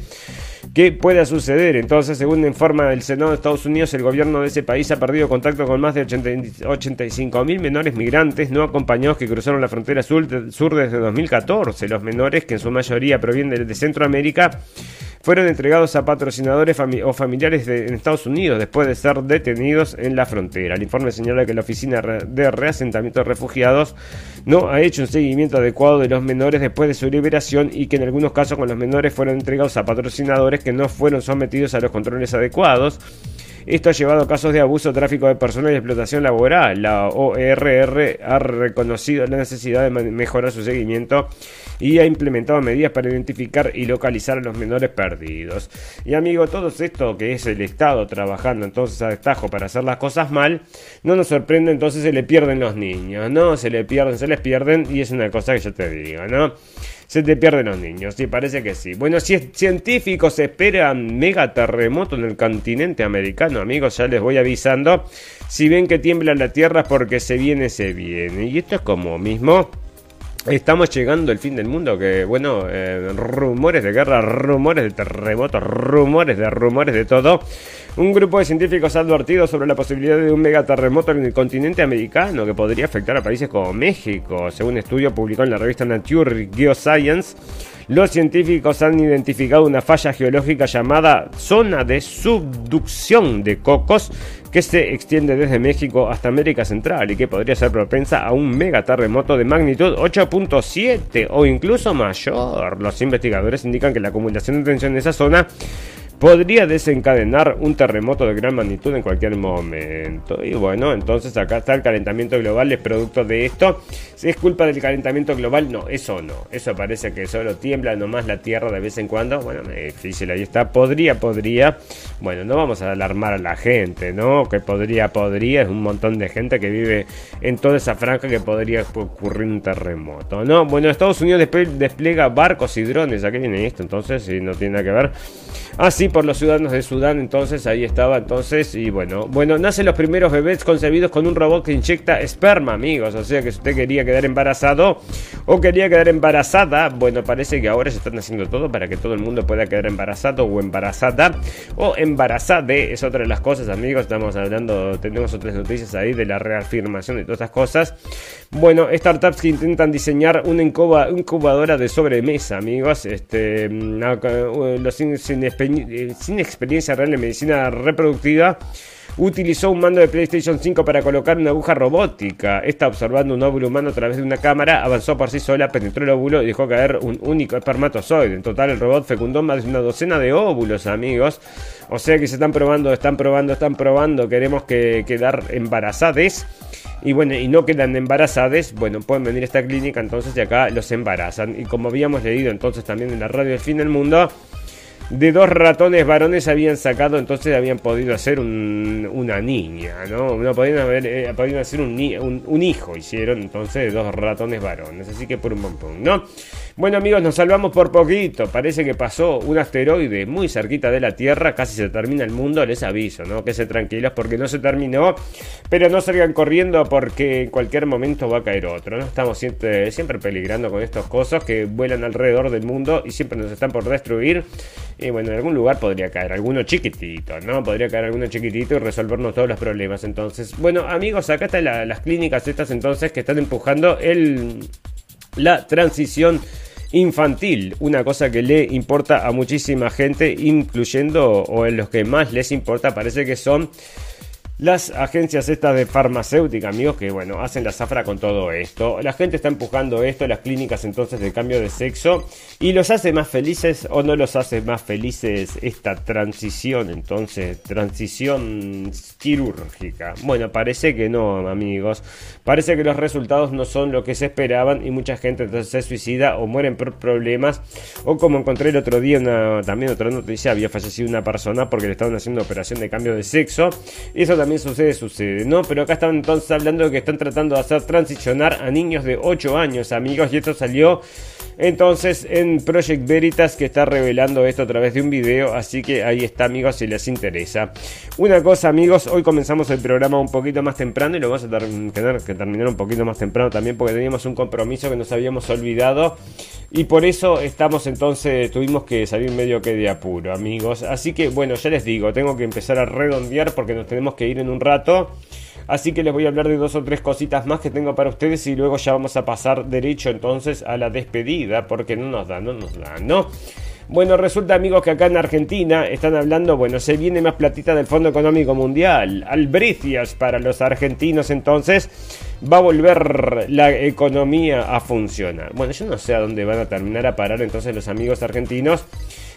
que pueda suceder. Entonces, según informa el Senado de Estados Unidos, el gobierno de ese país ha perdido contacto con más de 85 mil menores migrantes no acompañados que cruzaron la frontera sur, sur desde 2014. Los menores, que en su mayoría provienen de Centroamérica, fueron entregados a patrocinadores o familiares en Estados Unidos después de ser detenidos en la frontera. El informe señala que la Oficina de Reasentamiento de Refugiados no ha hecho un seguimiento adecuado de los menores después de su liberación y que en algunos casos con los menores fueron entregados a patrocinadores que no fueron sometidos a los controles adecuados. Esto ha llevado a casos de abuso, tráfico de personas y explotación laboral. La ORR ha reconocido la necesidad de mejorar su seguimiento y ha implementado medidas para identificar y localizar a los menores perdidos. Y amigo, todo esto que es el Estado trabajando entonces a destajo para hacer las cosas mal, no nos sorprende entonces se le pierden los niños, ¿no? Se le pierden, se les pierden y es una cosa que yo te digo, ¿no? Se te pierden los niños, sí, parece que sí. Bueno, si científicos esperan mega terremoto en el continente americano, amigos, ya les voy avisando. Si ven que tiembla la tierra porque se viene, se viene. Y esto es como mismo Estamos llegando al fin del mundo, que bueno, eh, rumores de guerra, rumores de terremotos, rumores de rumores de todo. Un grupo de científicos ha advertido sobre la posibilidad de un megaterremoto en el continente americano que podría afectar a países como México. Según un estudio publicado en la revista Nature Geoscience, los científicos han identificado una falla geológica llamada zona de subducción de cocos que se extiende desde México hasta América Central y que podría ser propensa a un megaterremoto de magnitud 8.7 o incluso mayor. Los investigadores indican que la acumulación de tensión en esa zona podría desencadenar un terremoto de gran magnitud en cualquier momento. Y bueno, entonces acá está el calentamiento global, es producto de esto. Si es culpa del calentamiento global, no, eso no. Eso parece que solo tiembla nomás la Tierra de vez en cuando. Bueno, difícil, ahí está. Podría, podría. Bueno, no vamos a alarmar a la gente, ¿no? Que podría, podría. Es un montón de gente que vive en toda esa franja que podría ocurrir un terremoto, ¿no? Bueno, Estados Unidos despliega barcos y drones. ¿A qué viene esto? Entonces, si no tiene nada que ver. Así ah, por los ciudadanos de Sudán, entonces ahí estaba entonces y bueno, bueno, nacen los primeros bebés concebidos con un robot que inyecta esperma, amigos, o sea que si usted quería quedar embarazado o quería quedar embarazada, bueno, parece que ahora se están haciendo todo para que todo el mundo pueda quedar embarazado o embarazada o embarazada, es otra de las cosas, amigos, estamos hablando, tenemos otras noticias ahí de la reafirmación de todas estas cosas. Bueno, startups que intentan diseñar una incubadora de sobremesa, amigos, este, mm, los eh, sin experiencia real en medicina reproductiva, utilizó un mando de PlayStation 5 para colocar una aguja robótica. Esta, observando un óvulo humano a través de una cámara, avanzó por sí sola, penetró el óvulo y dejó caer un único espermatozoide. En total, el robot fecundó más de una docena de óvulos, amigos. O sea que se están probando, están probando, están probando. Queremos que quedar embarazadas. Y bueno, y no quedan embarazadas, bueno, pueden venir a esta clínica entonces y acá los embarazan. Y como habíamos leído entonces también en la radio del fin del mundo, de dos ratones varones habían sacado, entonces habían podido hacer una niña, ¿no? No podían haber eh, podido hacer un, un, hijo, hicieron entonces de dos ratones varones, así que por un montón, ¿no? Bueno amigos, nos salvamos por poquito, parece que pasó un asteroide muy cerquita de la Tierra, casi se termina el mundo, les aviso, ¿no? Que se tranquilos porque no se terminó, pero no salgan corriendo porque en cualquier momento va a caer otro, ¿no? Estamos siempre, siempre peligrando con estos cosas que vuelan alrededor del mundo y siempre nos están por destruir. Y bueno, en algún lugar podría caer alguno chiquitito, ¿no? Podría caer alguno chiquitito y resolvernos todos los problemas. Entonces, bueno, amigos, acá están las clínicas estas entonces que están empujando el, la transición infantil, una cosa que le importa a muchísima gente, incluyendo o en los que más les importa, parece que son las agencias estas de farmacéutica, amigos, que bueno, hacen la zafra con todo esto. La gente está empujando esto, las clínicas entonces de cambio de sexo, y los hace más felices o no los hace más felices esta transición, entonces, transición quirúrgica. Bueno, parece que no, amigos. Parece que los resultados no son lo que se esperaban y mucha gente entonces se suicida o mueren por problemas. O como encontré el otro día, también otra noticia, había fallecido una persona porque le estaban haciendo operación de cambio de sexo. Y eso sucede, sucede, ¿no? Pero acá están entonces hablando de que están tratando de hacer transicionar a niños de 8 años, amigos, y esto salió entonces en Project Veritas que está revelando esto a través de un video, así que ahí está amigos si les interesa. Una cosa amigos, hoy comenzamos el programa un poquito más temprano y lo vamos a tener que terminar un poquito más temprano también porque teníamos un compromiso que nos habíamos olvidado y por eso estamos entonces, tuvimos que salir medio que de apuro amigos. Así que bueno, ya les digo, tengo que empezar a redondear porque nos tenemos que ir en un rato. Así que les voy a hablar de dos o tres cositas más que tengo para ustedes y luego ya vamos a pasar derecho entonces a la despedida porque no nos da, no nos da, ¿no? Bueno, resulta amigos que acá en Argentina están hablando, bueno, se viene más platita del Fondo Económico Mundial, albricias para los argentinos entonces, va a volver la economía a funcionar. Bueno, yo no sé a dónde van a terminar a parar entonces los amigos argentinos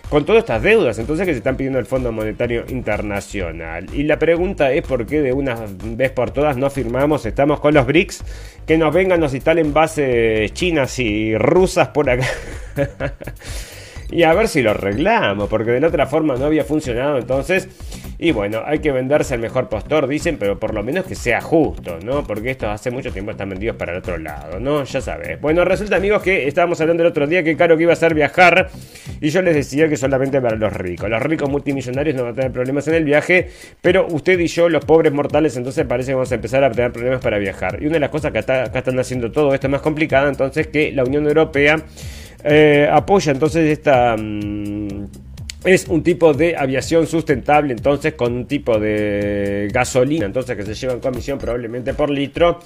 con todas estas deudas entonces que se están pidiendo el Fondo Monetario Internacional. Y la pregunta es por qué de una vez por todas no firmamos, estamos con los BRICS, que nos vengan, nos instalen bases chinas y rusas por acá. *laughs* y a ver si lo arreglamos, porque de la otra forma no había funcionado entonces. Y bueno, hay que venderse al mejor postor, dicen, pero por lo menos que sea justo, ¿no? Porque estos hace mucho tiempo están vendidos para el otro lado, ¿no? Ya sabes. Bueno, resulta, amigos, que estábamos hablando el otro día que caro que iba a ser viajar. Y yo les decía que solamente para los ricos. Los ricos multimillonarios no van a tener problemas en el viaje, pero usted y yo, los pobres mortales, entonces parece que vamos a empezar a tener problemas para viajar. Y una de las cosas que acá están haciendo todo esto más complicado, entonces, que la Unión Europea eh, apoya entonces esta... Mm, es un tipo de aviación sustentable, entonces con un tipo de gasolina, entonces que se lleva en comisión probablemente por litro,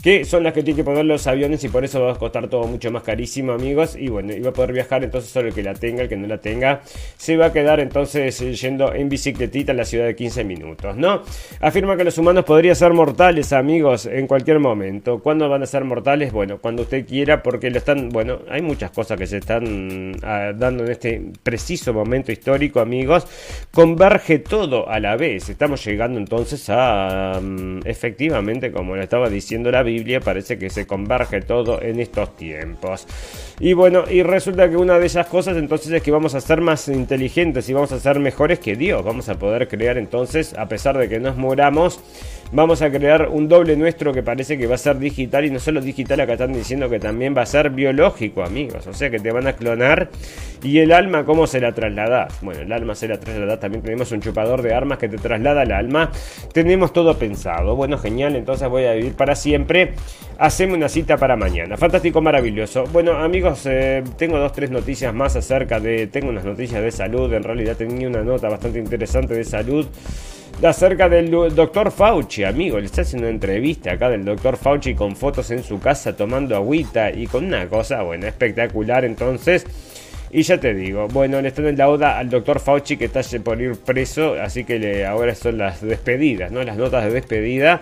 que son las que tienen que poner los aviones y por eso va a costar todo mucho más carísimo, amigos. Y bueno, iba a poder viajar, entonces solo el que la tenga, el que no la tenga, se va a quedar entonces yendo en bicicletita a la ciudad de 15 minutos, ¿no? Afirma que los humanos podrían ser mortales, amigos, en cualquier momento. ¿Cuándo van a ser mortales? Bueno, cuando usted quiera, porque lo están, bueno, hay muchas cosas que se están ah, dando en este preciso momento histórico, amigos. Converge todo a la vez. Estamos llegando entonces a, mm, efectivamente, como lo estaba diciendo la Biblia, parece que se converge todo en estos tiempos. Y bueno, y resulta que una de esas cosas entonces es que vamos a ser más inteligentes y vamos a ser mejores que Dios. Vamos a poder crear entonces, a pesar de que nos muramos, vamos a crear un doble nuestro que parece que va a ser digital y no solo digital, acá están diciendo que también va a ser biológico, amigos. O sea que te van a clonar. ¿Y el alma cómo se la traslada? Bueno, el alma se la traslada. También tenemos un chupador de armas que te traslada el alma. Tenemos todo pensado. Bueno, genial. Entonces voy a vivir para siempre. Hacemos una cita para mañana. Fantástico, maravilloso. Bueno, amigos, eh, tengo dos, tres noticias más acerca de... Tengo unas noticias de salud. En realidad tenía una nota bastante interesante de salud acerca del doctor Fauci, amigo. Le está haciendo una entrevista acá del doctor Fauci con fotos en su casa tomando agüita y con una cosa, bueno, espectacular. Entonces, Y ya te digo, bueno, le están en la oda al doctor Fauci que está por ir preso, así que le, ahora son las despedidas, ¿no? Las notas de despedida.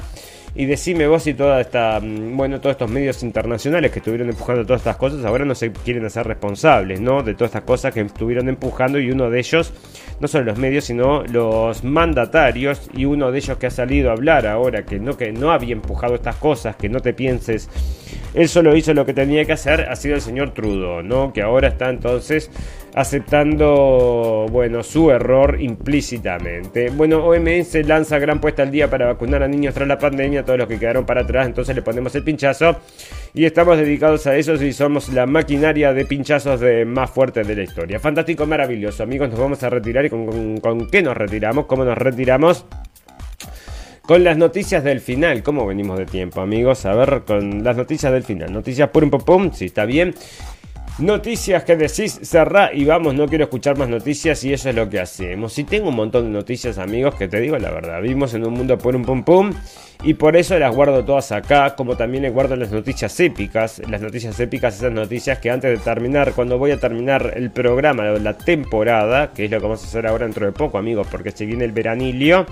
Y decime vos si toda esta, mm, bueno, todos estos medios internacionales que estuvieron empujando todas estas cosas, ahora no se quieren hacer responsables, ¿no? De todas estas cosas que estuvieron empujando y uno de ellos, no solo los medios, sino los mandatarios y uno de ellos que ha salido a hablar ahora que no, que no había empujado estas cosas, que no te pienses, él solo hizo lo que tenía que hacer, ha sido el señor Trudeau, ¿no? Que ahora está entonces aceptando, bueno, su error implícitamente. Bueno, OMS lanza gran puesta al día para vacunar a niños tras la pandemia, todos los que quedaron para atrás, entonces le ponemos el pinchazo y estamos dedicados a eso y somos la maquinaria de pinchazos de más fuerte de la historia. Fantástico, maravilloso, amigos, nos vamos a retirar y con, con qué nos retiramos, cómo nos retiramos. Con las noticias del final, ¿cómo venimos de tiempo, amigos? A ver, con las noticias del final. Noticias por un pum pum, si está bien. Noticias que decís, cerrá y vamos, no quiero escuchar más noticias y eso es lo que hacemos. Y tengo un montón de noticias, amigos, que te digo la verdad, vivimos en un mundo por un pum pum y por eso las guardo todas acá, como también les guardo las noticias épicas. Las noticias épicas, esas noticias que antes de terminar, cuando voy a terminar el programa, la temporada, que es lo que vamos a hacer ahora dentro de poco, amigos, porque se viene el veranilio.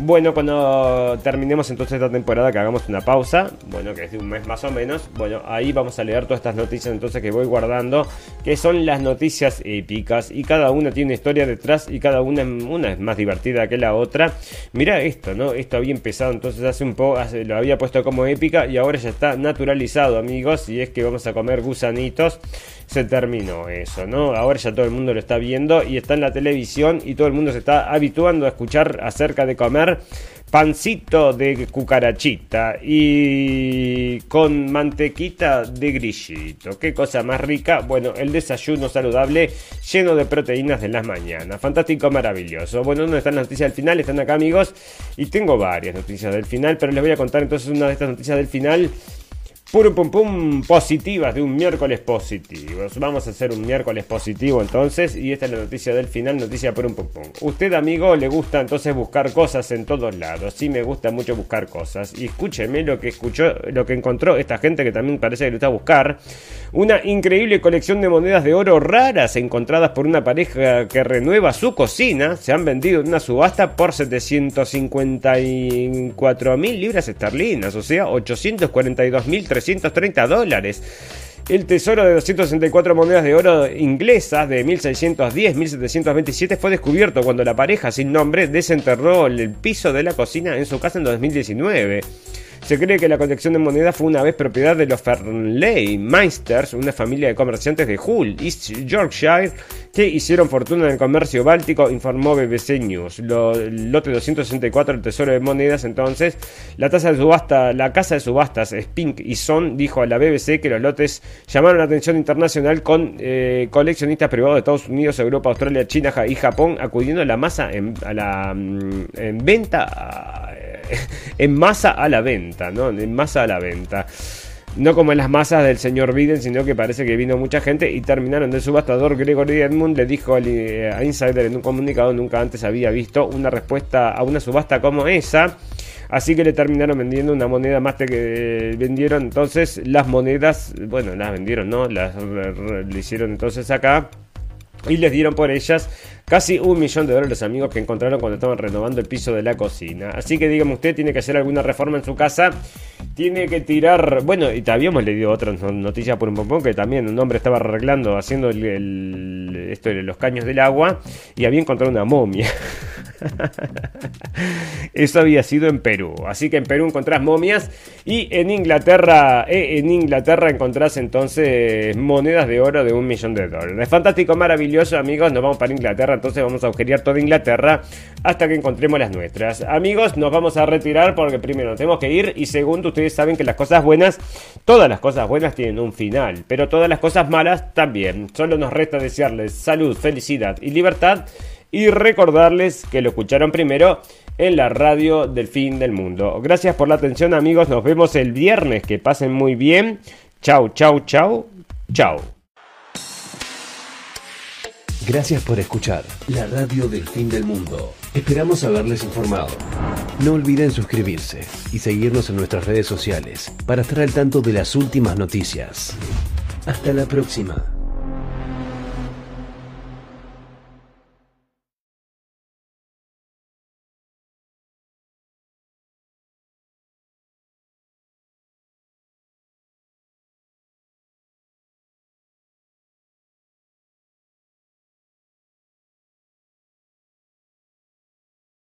Bueno, cuando terminemos entonces esta temporada, que hagamos una pausa, bueno, que es de un mes más o menos, bueno, ahí vamos a leer todas estas noticias entonces que voy guardando, que son las noticias épicas, y cada una tiene una historia detrás y cada una, es más divertida que la otra. Mira esto, ¿no? Esto había empezado entonces hace un poco, lo había puesto como épica y ahora ya está naturalizado, amigos, y es que vamos a comer gusanitos se terminó eso, ¿no? Ahora ya todo el mundo lo está viendo y está en la televisión y todo el mundo se está habituando a escuchar acerca de comer pancito de cucarachita y con mantequita de grillito. Qué cosa más rica. Bueno, el desayuno saludable lleno de proteínas de las mañanas. Fantástico, maravilloso. Bueno, ¿dónde están las noticias del final? Están acá, amigos. Y tengo varias noticias del final, pero les voy a contar entonces una de estas noticias del final Pum pum pum positivas de un miércoles positivos. Vamos a hacer un miércoles positivo entonces. Y esta es la noticia del final, noticia pum pum pum. Usted, amigo, le gusta entonces buscar cosas en todos lados. Sí, me gusta mucho buscar cosas. Y escúcheme lo que escuchó, lo que encontró esta gente que también parece que le gusta buscar. Una increíble colección de monedas de oro raras encontradas por una pareja que renueva su cocina. Se han vendido en una subasta por 754 mil libras esterlinas. O sea, 842 mil 330 dólares. El tesoro de 264 monedas de oro inglesas de 1610-1727 fue descubierto cuando la pareja sin nombre desenterró el piso de la cocina en su casa en 2019. Se cree que la colección de monedas fue una vez propiedad de los Fernley Meisters, una familia de comerciantes de Hull, East Yorkshire, hicieron fortuna en el comercio báltico, informó BBC News. Lo, lote 264, el tesoro de monedas, entonces, la tasa de subasta, la casa de subastas Spink y Son dijo a la BBC que los lotes llamaron la atención internacional con eh, coleccionistas privados de Estados Unidos, Europa, Australia, China y Japón acudiendo a la masa en, a la mm, en venta *laughs* en masa a la venta, ¿no? En masa a la venta. No como en las masas del señor Biden, sino que parece que vino mucha gente y terminaron. El subastador Gregory Edmund le dijo eh, a Insider en un comunicado nunca antes había visto una respuesta a una subasta como esa. Así que le terminaron vendiendo una moneda más que vendieron entonces las monedas, bueno, las vendieron, ¿no? Las le hicieron entonces acá y les dieron por ellas casi un millón de dólares amigos que encontraron cuando estaban renovando el piso de la cocina. Así que dígame usted, tiene que hacer alguna reforma en su casa, tiene que tirar, bueno, y te habíamos leído otra noticia por un pompón que también un hombre estaba arreglando, haciendo el, esto de los caños del agua y había encontrado una momia. *laughs* *laughs* Eso había sido en Perú. Así que en Perú encontrás momias y en Inglaterra, eh, en Inglaterra encontrás entonces monedas de oro de un millón de dólares. Fantástico, maravilloso, amigos. Nos vamos para Inglaterra, entonces vamos a agujerear toda Inglaterra hasta que encontremos las nuestras. Amigos, nos vamos a retirar porque primero tenemos que ir y segundo, ustedes saben que las cosas buenas, todas las cosas buenas tienen un final, pero todas las cosas malas también. Solo nos resta desearles salud, felicidad y libertad y recordarles que lo escucharon primero en la radio del fin del mundo. Gracias por la atención amigos, nos vemos el viernes, que pasen muy bien. Chau, chau, chau, chau. Gracias por escuchar la radio del fin del mundo. Esperamos haberles informado. No olviden suscribirse y seguirnos en nuestras redes sociales para estar al tanto de las últimas noticias. Hasta la próxima.